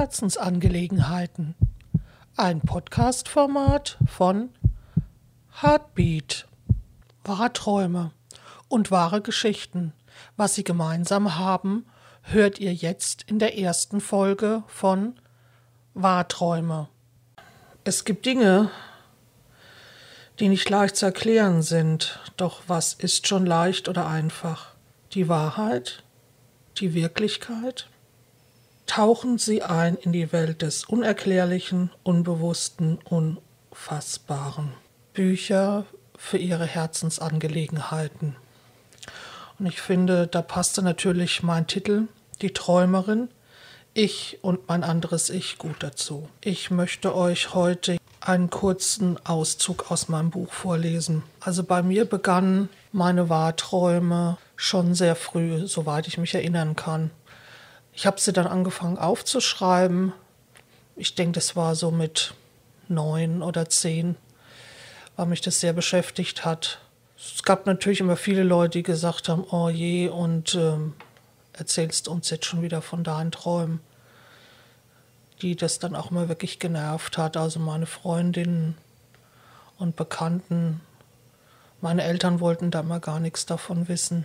Herzensangelegenheiten. Ein Podcast-Format von Heartbeat. Wahrträume und wahre Geschichten. Was sie gemeinsam haben, hört ihr jetzt in der ersten Folge von Wahrträume. Es gibt Dinge, die nicht leicht zu erklären sind, doch was ist schon leicht oder einfach? Die Wahrheit? Die Wirklichkeit? Tauchen sie ein in die Welt des Unerklärlichen, Unbewussten, Unfassbaren. Bücher für ihre Herzensangelegenheiten. Und ich finde, da passte natürlich mein Titel, Die Träumerin, ich und mein anderes Ich gut dazu. Ich möchte euch heute einen kurzen Auszug aus meinem Buch vorlesen. Also bei mir begannen meine Wahrträume schon sehr früh, soweit ich mich erinnern kann. Ich habe sie dann angefangen aufzuschreiben. Ich denke, das war so mit neun oder zehn, weil mich das sehr beschäftigt hat. Es gab natürlich immer viele Leute, die gesagt haben, oh je, und ähm, erzählst uns jetzt schon wieder von deinen Träumen. Die das dann auch immer wirklich genervt hat. Also meine Freundinnen und Bekannten. Meine Eltern wollten da immer gar nichts davon wissen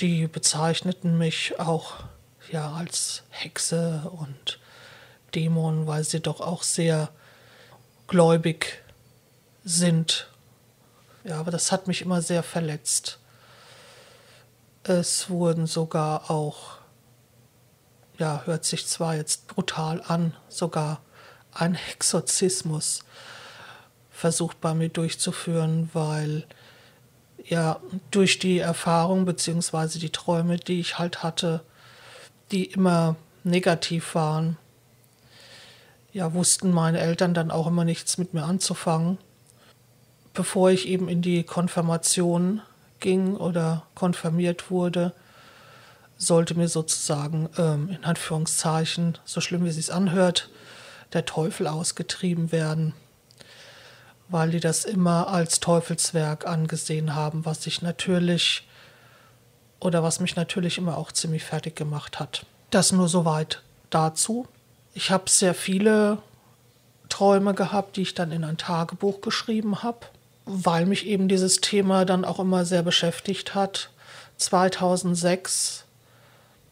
die bezeichneten mich auch ja als Hexe und Dämon, weil sie doch auch sehr gläubig sind. Ja, aber das hat mich immer sehr verletzt. Es wurden sogar auch, ja, hört sich zwar jetzt brutal an, sogar ein Exorzismus versucht bei mir durchzuführen, weil ja, durch die Erfahrung bzw. die Träume, die ich halt hatte, die immer negativ waren, ja, wussten meine Eltern dann auch immer nichts mit mir anzufangen. Bevor ich eben in die Konfirmation ging oder konfirmiert wurde, sollte mir sozusagen ähm, in Anführungszeichen, so schlimm wie es sich anhört, der Teufel ausgetrieben werden weil die das immer als Teufelswerk angesehen haben, was ich natürlich oder was mich natürlich immer auch ziemlich fertig gemacht hat. Das nur soweit dazu. Ich habe sehr viele Träume gehabt, die ich dann in ein Tagebuch geschrieben habe, weil mich eben dieses Thema dann auch immer sehr beschäftigt hat. 2006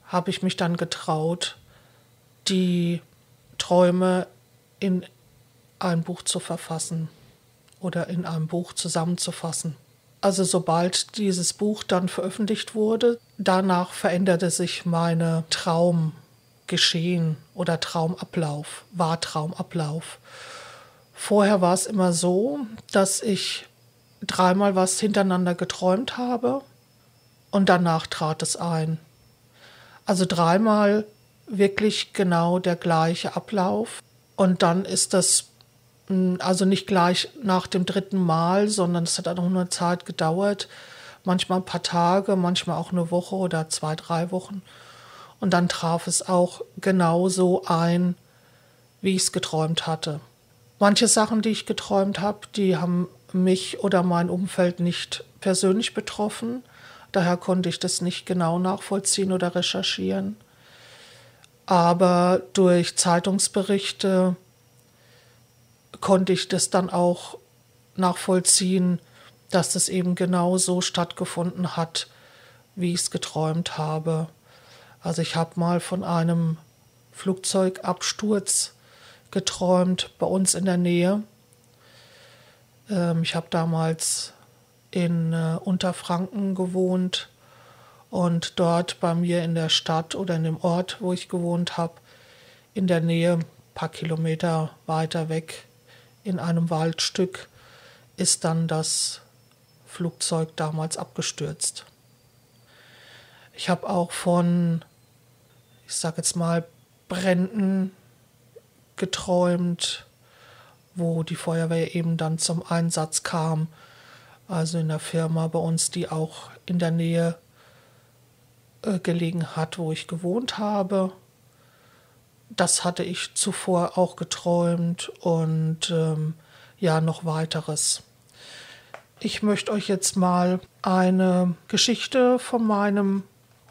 habe ich mich dann getraut, die Träume in ein Buch zu verfassen oder in einem Buch zusammenzufassen. Also sobald dieses Buch dann veröffentlicht wurde, danach veränderte sich meine Traumgeschehen oder Traumablauf, war Traumablauf. Vorher war es immer so, dass ich dreimal was hintereinander geträumt habe und danach trat es ein. Also dreimal wirklich genau der gleiche Ablauf und dann ist das also nicht gleich nach dem dritten Mal, sondern es hat auch eine Zeit gedauert. Manchmal ein paar Tage, manchmal auch eine Woche oder zwei, drei Wochen. Und dann traf es auch genauso ein, wie ich es geträumt hatte. Manche Sachen, die ich geträumt habe, die haben mich oder mein Umfeld nicht persönlich betroffen. Daher konnte ich das nicht genau nachvollziehen oder recherchieren. Aber durch Zeitungsberichte konnte ich das dann auch nachvollziehen, dass das eben genau so stattgefunden hat, wie ich es geträumt habe. Also ich habe mal von einem Flugzeugabsturz geträumt bei uns in der Nähe. Ähm, ich habe damals in äh, Unterfranken gewohnt und dort bei mir in der Stadt oder in dem Ort, wo ich gewohnt habe, in der Nähe, ein paar Kilometer weiter weg, in einem Waldstück ist dann das Flugzeug damals abgestürzt. Ich habe auch von, ich sage jetzt mal, Bränden geträumt, wo die Feuerwehr eben dann zum Einsatz kam. Also in der Firma bei uns, die auch in der Nähe äh, gelegen hat, wo ich gewohnt habe das hatte ich zuvor auch geträumt und ähm, ja, noch weiteres. Ich möchte euch jetzt mal eine Geschichte von meinem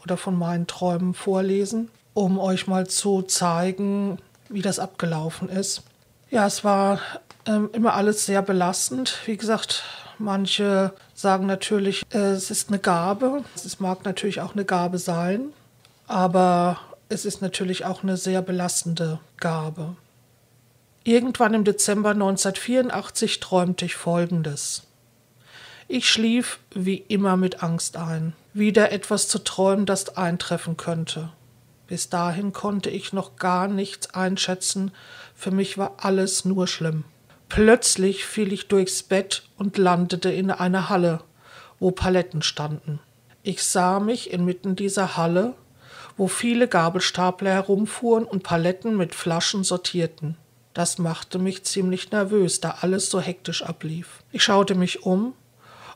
oder von meinen Träumen vorlesen. um euch mal zu zeigen, wie das abgelaufen ist. Ja, es war ähm, immer alles sehr belastend. Wie gesagt, manche sagen natürlich, äh, es ist eine Gabe. Es mag natürlich auch eine Gabe sein, aber es ist natürlich auch eine sehr belastende Gabe. Irgendwann im Dezember 1984 träumte ich Folgendes. Ich schlief wie immer mit Angst ein, wieder etwas zu träumen, das eintreffen könnte. Bis dahin konnte ich noch gar nichts einschätzen, für mich war alles nur schlimm. Plötzlich fiel ich durchs Bett und landete in einer Halle, wo Paletten standen. Ich sah mich inmitten dieser Halle, wo viele Gabelstapler herumfuhren und Paletten mit Flaschen sortierten. Das machte mich ziemlich nervös, da alles so hektisch ablief. Ich schaute mich um,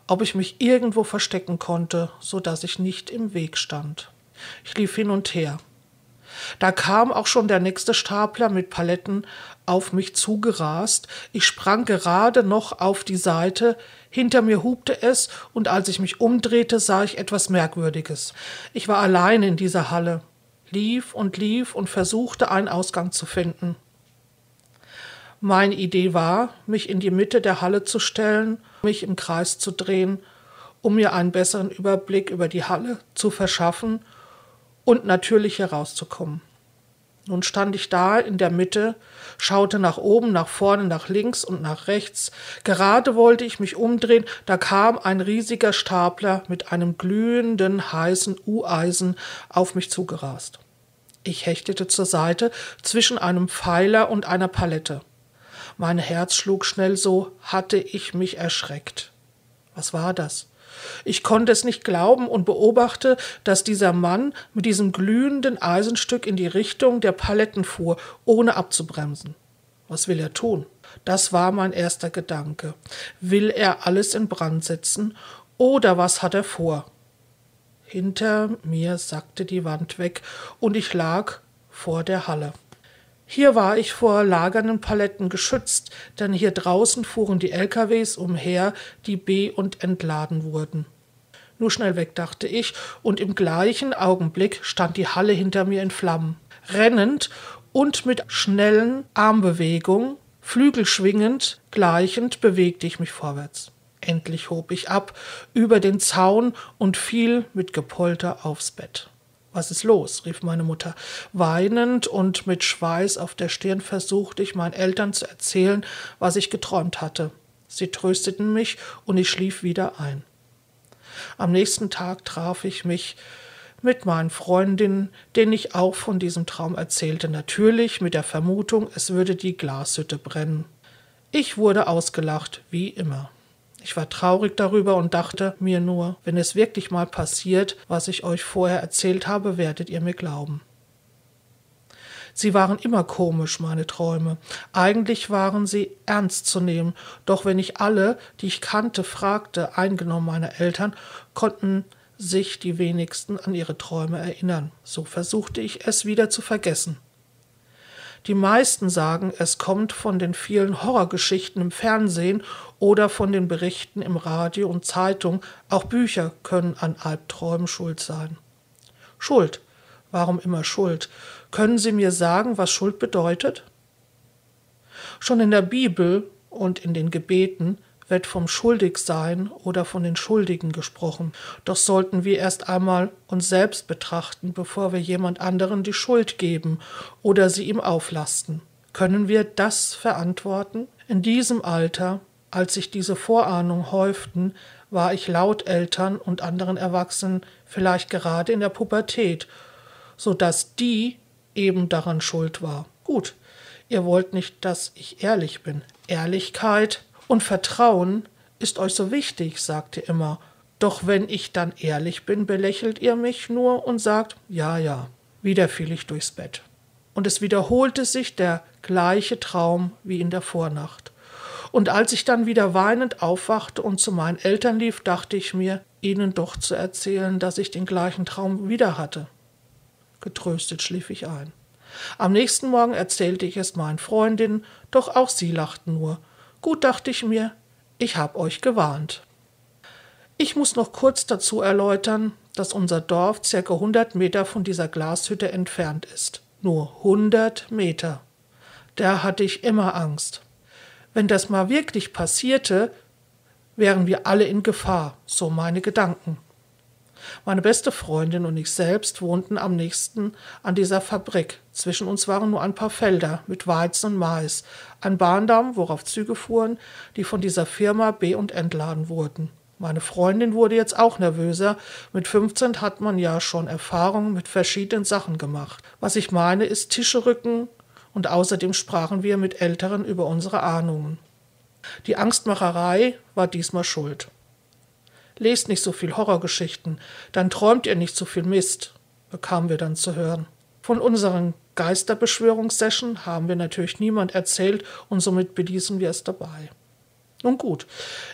ob ich mich irgendwo verstecken konnte, so dass ich nicht im Weg stand. Ich lief hin und her. Da kam auch schon der nächste Stapler mit Paletten auf mich zugerast. Ich sprang gerade noch auf die Seite, hinter mir hubte es, und als ich mich umdrehte, sah ich etwas Merkwürdiges. Ich war allein in dieser Halle, lief und lief und versuchte einen Ausgang zu finden. Meine Idee war, mich in die Mitte der Halle zu stellen, mich im Kreis zu drehen, um mir einen besseren Überblick über die Halle zu verschaffen und natürlich herauszukommen. Nun stand ich da in der Mitte, schaute nach oben, nach vorne, nach links und nach rechts. Gerade wollte ich mich umdrehen, da kam ein riesiger Stapler mit einem glühenden, heißen U-Eisen auf mich zugerast. Ich hechtete zur Seite zwischen einem Pfeiler und einer Palette. Mein Herz schlug schnell so, hatte ich mich erschreckt. Was war das? Ich konnte es nicht glauben und beobachte, dass dieser Mann mit diesem glühenden Eisenstück in die Richtung der Paletten fuhr, ohne abzubremsen. Was will er tun? Das war mein erster Gedanke. Will er alles in Brand setzen oder was hat er vor? Hinter mir sackte die Wand weg und ich lag vor der Halle. Hier war ich vor lagernden Paletten geschützt, denn hier draußen fuhren die LKWs umher, die be- und entladen wurden. Nur schnell weg, dachte ich, und im gleichen Augenblick stand die Halle hinter mir in Flammen. Rennend und mit schnellen Armbewegungen, flügelschwingend, gleichend bewegte ich mich vorwärts. Endlich hob ich ab über den Zaun und fiel mit Gepolter aufs Bett. Was ist los? rief meine Mutter. Weinend und mit Schweiß auf der Stirn versuchte ich meinen Eltern zu erzählen, was ich geträumt hatte. Sie trösteten mich und ich schlief wieder ein. Am nächsten Tag traf ich mich mit meinen Freundinnen, denen ich auch von diesem Traum erzählte, natürlich mit der Vermutung, es würde die Glashütte brennen. Ich wurde ausgelacht, wie immer. Ich war traurig darüber und dachte mir nur, wenn es wirklich mal passiert, was ich euch vorher erzählt habe, werdet ihr mir glauben. Sie waren immer komisch, meine Träume. Eigentlich waren sie ernst zu nehmen, doch wenn ich alle, die ich kannte, fragte, eingenommen meiner Eltern, konnten sich die wenigsten an ihre Träume erinnern. So versuchte ich es wieder zu vergessen. Die meisten sagen, es kommt von den vielen Horrorgeschichten im Fernsehen oder von den Berichten im Radio und Zeitung. Auch Bücher können an Albträumen schuld sein. Schuld. Warum immer Schuld? Können Sie mir sagen, was Schuld bedeutet? Schon in der Bibel und in den Gebeten wird vom Schuldigsein oder von den Schuldigen gesprochen. Doch sollten wir erst einmal uns selbst betrachten, bevor wir jemand anderen die Schuld geben oder sie ihm auflasten. Können wir das verantworten? In diesem Alter, als sich diese Vorahnungen häuften, war ich laut Eltern und anderen Erwachsenen vielleicht gerade in der Pubertät, so dass die eben daran schuld war. Gut, ihr wollt nicht, dass ich ehrlich bin. Ehrlichkeit und Vertrauen ist euch so wichtig, sagt ihr immer. Doch wenn ich dann ehrlich bin, belächelt ihr mich nur und sagt, ja, ja. Wieder fiel ich durchs Bett. Und es wiederholte sich der gleiche Traum wie in der Vornacht. Und als ich dann wieder weinend aufwachte und zu meinen Eltern lief, dachte ich mir, ihnen doch zu erzählen, dass ich den gleichen Traum wieder hatte. Getröstet schlief ich ein. Am nächsten Morgen erzählte ich es meinen Freundinnen, doch auch sie lachten nur Gut, dachte ich mir, ich hab euch gewarnt. Ich muss noch kurz dazu erläutern, dass unser Dorf circa 100 Meter von dieser Glashütte entfernt ist. Nur 100 Meter. Da hatte ich immer Angst. Wenn das mal wirklich passierte, wären wir alle in Gefahr, so meine Gedanken. Meine beste Freundin und ich selbst wohnten am nächsten an dieser Fabrik. Zwischen uns waren nur ein paar Felder mit Weizen und Mais, ein Bahndamm, worauf Züge fuhren, die von dieser Firma be- und entladen wurden. Meine Freundin wurde jetzt auch nervöser. Mit 15 hat man ja schon Erfahrungen mit verschiedenen Sachen gemacht. Was ich meine, ist Tische rücken und außerdem sprachen wir mit Älteren über unsere Ahnungen. Die Angstmacherei war diesmal schuld. Lest nicht so viel Horrorgeschichten, dann träumt ihr nicht so viel Mist, bekamen wir dann zu hören. Von unseren Geisterbeschwörungssession haben wir natürlich niemand erzählt und somit beließen wir es dabei. Nun gut,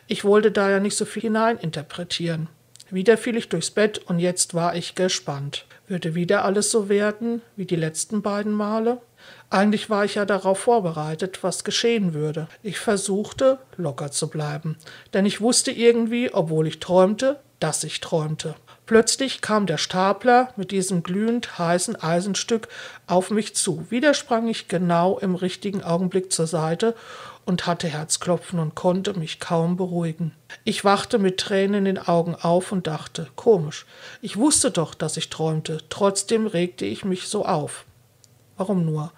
ich wollte da ja nicht so viel hineininterpretieren. Wieder fiel ich durchs Bett und jetzt war ich gespannt. Würde wieder alles so werden wie die letzten beiden Male? Eigentlich war ich ja darauf vorbereitet, was geschehen würde. Ich versuchte, locker zu bleiben, denn ich wusste irgendwie, obwohl ich träumte, dass ich träumte. Plötzlich kam der Stapler mit diesem glühend heißen Eisenstück auf mich zu. Wieder sprang ich genau im richtigen Augenblick zur Seite und hatte Herzklopfen und konnte mich kaum beruhigen. Ich wachte mit Tränen in den Augen auf und dachte, komisch, ich wusste doch, dass ich träumte, trotzdem regte ich mich so auf. Warum nur?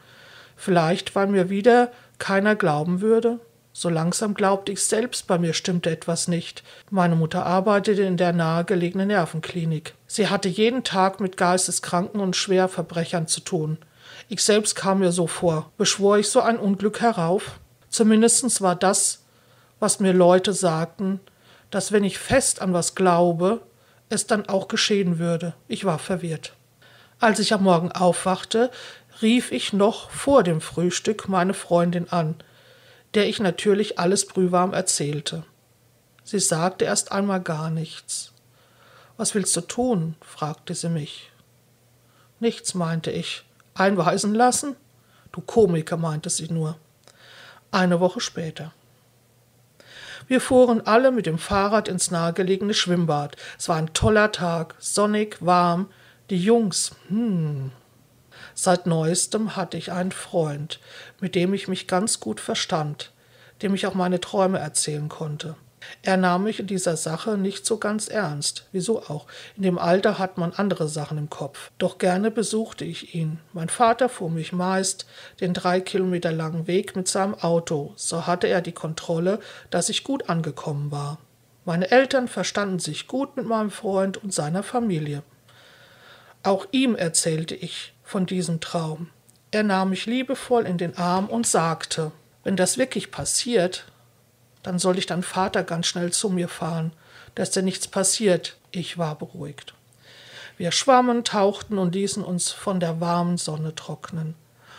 Vielleicht, weil mir wieder keiner glauben würde? So langsam glaubte ich selbst, bei mir stimmte etwas nicht. Meine Mutter arbeitete in der nahegelegenen Nervenklinik. Sie hatte jeden Tag mit Geisteskranken und Schwerverbrechern zu tun. Ich selbst kam mir so vor. Beschwor ich so ein Unglück herauf? Zumindest war das, was mir Leute sagten, dass wenn ich fest an was glaube, es dann auch geschehen würde. Ich war verwirrt. Als ich am Morgen aufwachte, rief ich noch vor dem Frühstück meine Freundin an, der ich natürlich alles brühwarm erzählte. Sie sagte erst einmal gar nichts. Was willst du tun? fragte sie mich. Nichts, meinte ich. Einweisen lassen? Du Komiker, meinte sie nur. Eine Woche später. Wir fuhren alle mit dem Fahrrad ins nahegelegene Schwimmbad. Es war ein toller Tag, sonnig, warm. Die Jungs, hm, Seit neuestem hatte ich einen Freund, mit dem ich mich ganz gut verstand, dem ich auch meine Träume erzählen konnte. Er nahm mich in dieser Sache nicht so ganz ernst. Wieso auch? In dem Alter hat man andere Sachen im Kopf. Doch gerne besuchte ich ihn. Mein Vater fuhr mich meist den drei Kilometer langen Weg mit seinem Auto. So hatte er die Kontrolle, dass ich gut angekommen war. Meine Eltern verstanden sich gut mit meinem Freund und seiner Familie. Auch ihm erzählte ich von diesem Traum. Er nahm mich liebevoll in den Arm und sagte, wenn das wirklich passiert, dann soll ich dein Vater ganz schnell zu mir fahren, dass dir nichts passiert. Ich war beruhigt. Wir schwammen, tauchten und ließen uns von der warmen Sonne trocknen.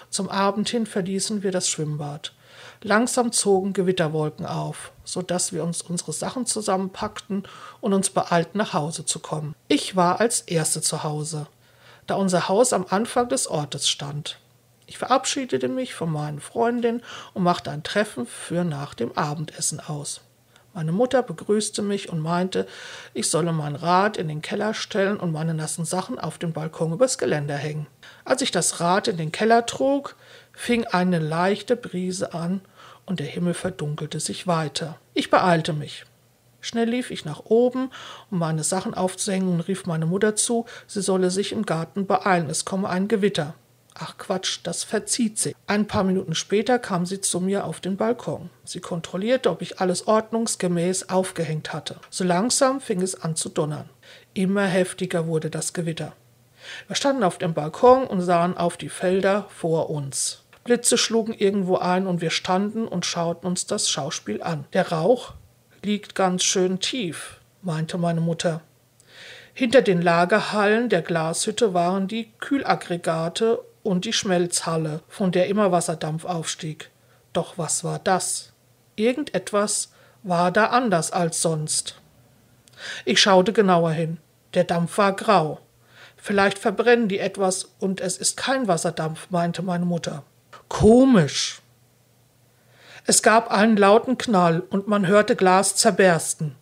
Zum Abend hin verließen wir das Schwimmbad. Langsam zogen Gewitterwolken auf, so dass wir uns unsere Sachen zusammenpackten und uns beeilten, nach Hause zu kommen. Ich war als Erste zu Hause da unser Haus am Anfang des Ortes stand. Ich verabschiedete mich von meinen Freundinnen und machte ein Treffen für nach dem Abendessen aus. Meine Mutter begrüßte mich und meinte, ich solle mein Rad in den Keller stellen und meine nassen Sachen auf dem Balkon übers Geländer hängen. Als ich das Rad in den Keller trug, fing eine leichte Brise an und der Himmel verdunkelte sich weiter. Ich beeilte mich. Schnell lief ich nach oben, um meine Sachen aufzuhängen und rief meine Mutter zu, sie solle sich im Garten beeilen, es komme ein Gewitter. Ach Quatsch, das verzieht sie. Ein paar Minuten später kam sie zu mir auf den Balkon. Sie kontrollierte, ob ich alles ordnungsgemäß aufgehängt hatte. So langsam fing es an zu donnern. Immer heftiger wurde das Gewitter. Wir standen auf dem Balkon und sahen auf die Felder vor uns. Blitze schlugen irgendwo ein und wir standen und schauten uns das Schauspiel an. Der Rauch liegt ganz schön tief, meinte meine Mutter. Hinter den Lagerhallen der Glashütte waren die Kühlaggregate und die Schmelzhalle, von der immer Wasserdampf aufstieg. Doch was war das? Irgendetwas war da anders als sonst. Ich schaute genauer hin. Der Dampf war grau. Vielleicht verbrennen die etwas und es ist kein Wasserdampf, meinte meine Mutter. Komisch. Es gab einen lauten Knall und man hörte Glas zerbersten.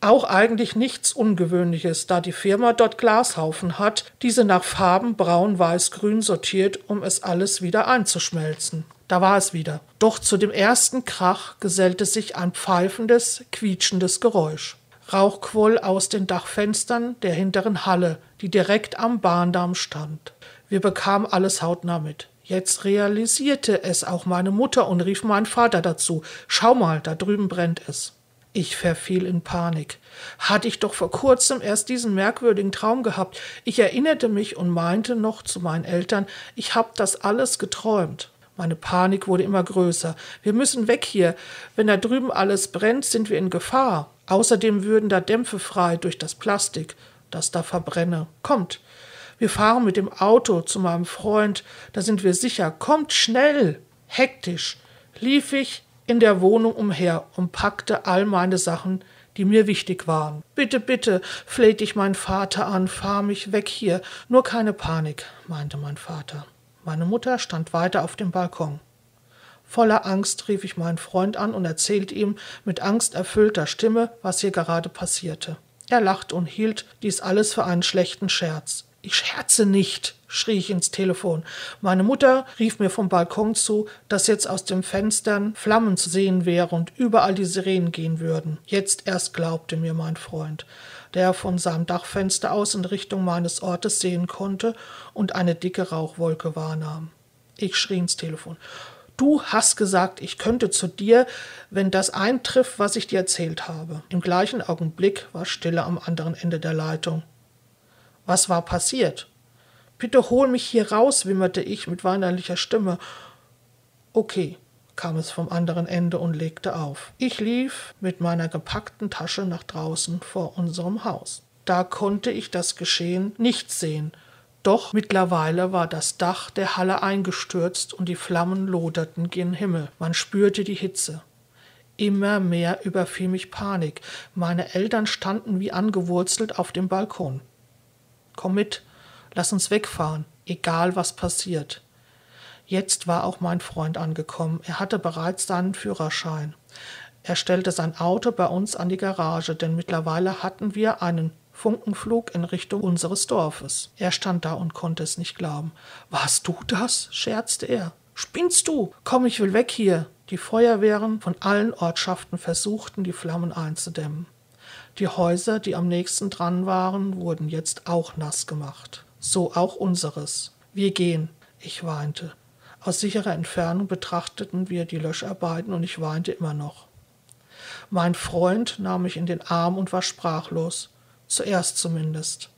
Auch eigentlich nichts Ungewöhnliches, da die Firma dort Glashaufen hat, diese nach Farben braun, weiß, grün sortiert, um es alles wieder einzuschmelzen. Da war es wieder. Doch zu dem ersten Krach gesellte sich ein pfeifendes, quietschendes Geräusch. Rauch quoll aus den Dachfenstern der hinteren Halle, die direkt am Bahndamm stand. Wir bekamen alles hautnah mit. Jetzt realisierte es auch meine Mutter und rief meinen Vater dazu. Schau mal, da drüben brennt es. Ich verfiel in Panik. Hatte ich doch vor kurzem erst diesen merkwürdigen Traum gehabt. Ich erinnerte mich und meinte noch zu meinen Eltern, ich hab das alles geträumt. Meine Panik wurde immer größer. Wir müssen weg hier. Wenn da drüben alles brennt, sind wir in Gefahr. Außerdem würden da Dämpfe frei durch das Plastik, das da verbrenne. Kommt. Wir fahren mit dem Auto zu meinem Freund, da sind wir sicher. Kommt schnell. Hektisch lief ich in der Wohnung umher und packte all meine Sachen, die mir wichtig waren. Bitte, bitte, flehte ich meinen Vater an, fahr mich weg hier. Nur keine Panik, meinte mein Vater. Meine Mutter stand weiter auf dem Balkon. Voller Angst rief ich meinen Freund an und erzählte ihm mit angsterfüllter Stimme, was hier gerade passierte. Er lachte und hielt dies alles für einen schlechten Scherz. Ich scherze nicht, schrie ich ins Telefon. Meine Mutter rief mir vom Balkon zu, dass jetzt aus den Fenstern Flammen zu sehen wäre und überall die Sirenen gehen würden. Jetzt erst glaubte mir mein Freund der von seinem Dachfenster aus in Richtung meines Ortes sehen konnte und eine dicke Rauchwolke wahrnahm. Ich schrie ins Telefon. Du hast gesagt, ich könnte zu dir, wenn das eintrifft, was ich dir erzählt habe. Im gleichen Augenblick war Stille am anderen Ende der Leitung. Was war passiert? Bitte hol mich hier raus, wimmerte ich mit weinerlicher Stimme. Okay, kam es vom anderen Ende und legte auf. Ich lief mit meiner gepackten Tasche nach draußen vor unserem Haus. Da konnte ich das Geschehen nicht sehen, doch mittlerweile war das Dach der Halle eingestürzt und die Flammen loderten gen Himmel. Man spürte die Hitze. Immer mehr überfiel mich Panik. Meine Eltern standen wie angewurzelt auf dem Balkon. Komm mit, lass uns wegfahren, egal was passiert. Jetzt war auch mein Freund angekommen. Er hatte bereits seinen Führerschein. Er stellte sein Auto bei uns an die Garage, denn mittlerweile hatten wir einen Funkenflug in Richtung unseres Dorfes. Er stand da und konnte es nicht glauben. Warst du das? scherzte er. Spinnst du? Komm, ich will weg hier. Die Feuerwehren von allen Ortschaften versuchten, die Flammen einzudämmen. Die Häuser, die am nächsten dran waren, wurden jetzt auch nass gemacht. So auch unseres. Wir gehen. Ich weinte. Aus sicherer Entfernung betrachteten wir die Löscharbeiten und ich weinte immer noch. Mein Freund nahm mich in den Arm und war sprachlos, zuerst zumindest.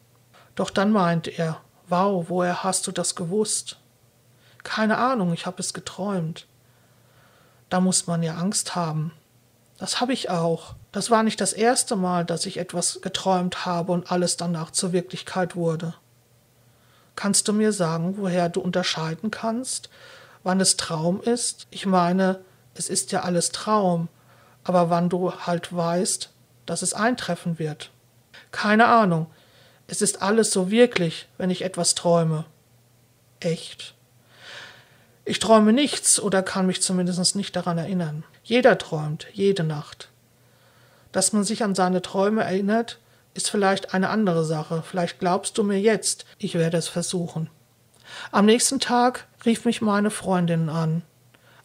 Doch dann meinte er, wow, woher hast du das gewusst? Keine Ahnung, ich habe es geträumt. Da muss man ja Angst haben. Das habe ich auch. Das war nicht das erste Mal, dass ich etwas geträumt habe und alles danach zur Wirklichkeit wurde. Kannst du mir sagen, woher du unterscheiden kannst, wann es Traum ist? Ich meine, es ist ja alles Traum, aber wann du halt weißt, dass es eintreffen wird. Keine Ahnung. Es ist alles so wirklich, wenn ich etwas träume. Echt. Ich träume nichts oder kann mich zumindest nicht daran erinnern. Jeder träumt, jede Nacht. Dass man sich an seine Träume erinnert, ist vielleicht eine andere Sache. Vielleicht glaubst du mir jetzt, ich werde es versuchen. Am nächsten Tag rief mich meine Freundin an.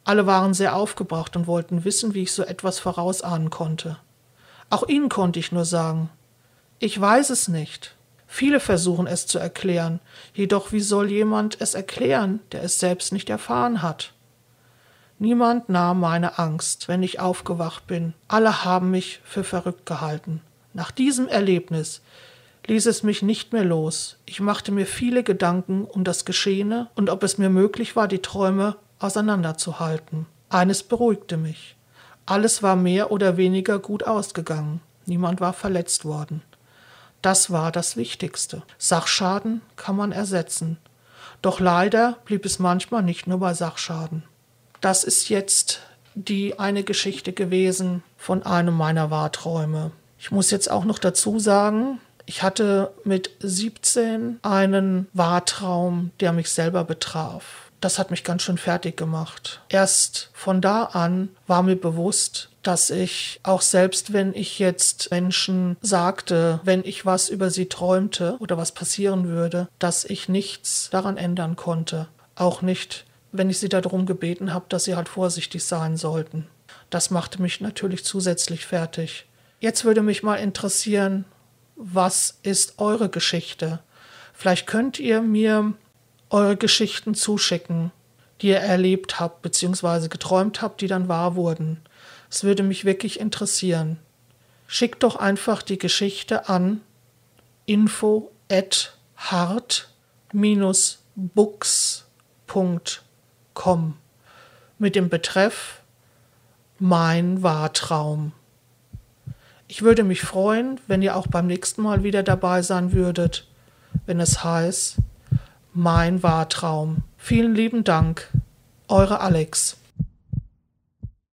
Alle waren sehr aufgebracht und wollten wissen, wie ich so etwas vorausahnen konnte. Auch ihnen konnte ich nur sagen, ich weiß es nicht. Viele versuchen es zu erklären, jedoch wie soll jemand es erklären, der es selbst nicht erfahren hat? Niemand nahm meine Angst, wenn ich aufgewacht bin. Alle haben mich für verrückt gehalten. Nach diesem Erlebnis ließ es mich nicht mehr los. Ich machte mir viele Gedanken um das Geschehene und ob es mir möglich war, die Träume auseinanderzuhalten. Eines beruhigte mich. Alles war mehr oder weniger gut ausgegangen. Niemand war verletzt worden. Das war das Wichtigste. Sachschaden kann man ersetzen. Doch leider blieb es manchmal nicht nur bei Sachschaden. Das ist jetzt die eine Geschichte gewesen von einem meiner Wahrträume. Ich muss jetzt auch noch dazu sagen, ich hatte mit 17 einen Wahrtraum, der mich selber betraf. Das hat mich ganz schön fertig gemacht. Erst von da an war mir bewusst, dass ich auch selbst wenn ich jetzt Menschen sagte, wenn ich was über sie träumte oder was passieren würde, dass ich nichts daran ändern konnte. Auch nicht, wenn ich sie darum gebeten habe, dass sie halt vorsichtig sein sollten. Das machte mich natürlich zusätzlich fertig. Jetzt würde mich mal interessieren, was ist eure Geschichte? Vielleicht könnt ihr mir eure Geschichten zuschicken, die ihr erlebt habt bzw. geträumt habt, die dann wahr wurden. Es würde mich wirklich interessieren. Schickt doch einfach die Geschichte an info at hart-books.com mit dem Betreff Mein Wahrtraum. Ich würde mich freuen, wenn ihr auch beim nächsten Mal wieder dabei sein würdet, wenn es heißt Mein Wahrtraum. Vielen lieben Dank. Eure Alex.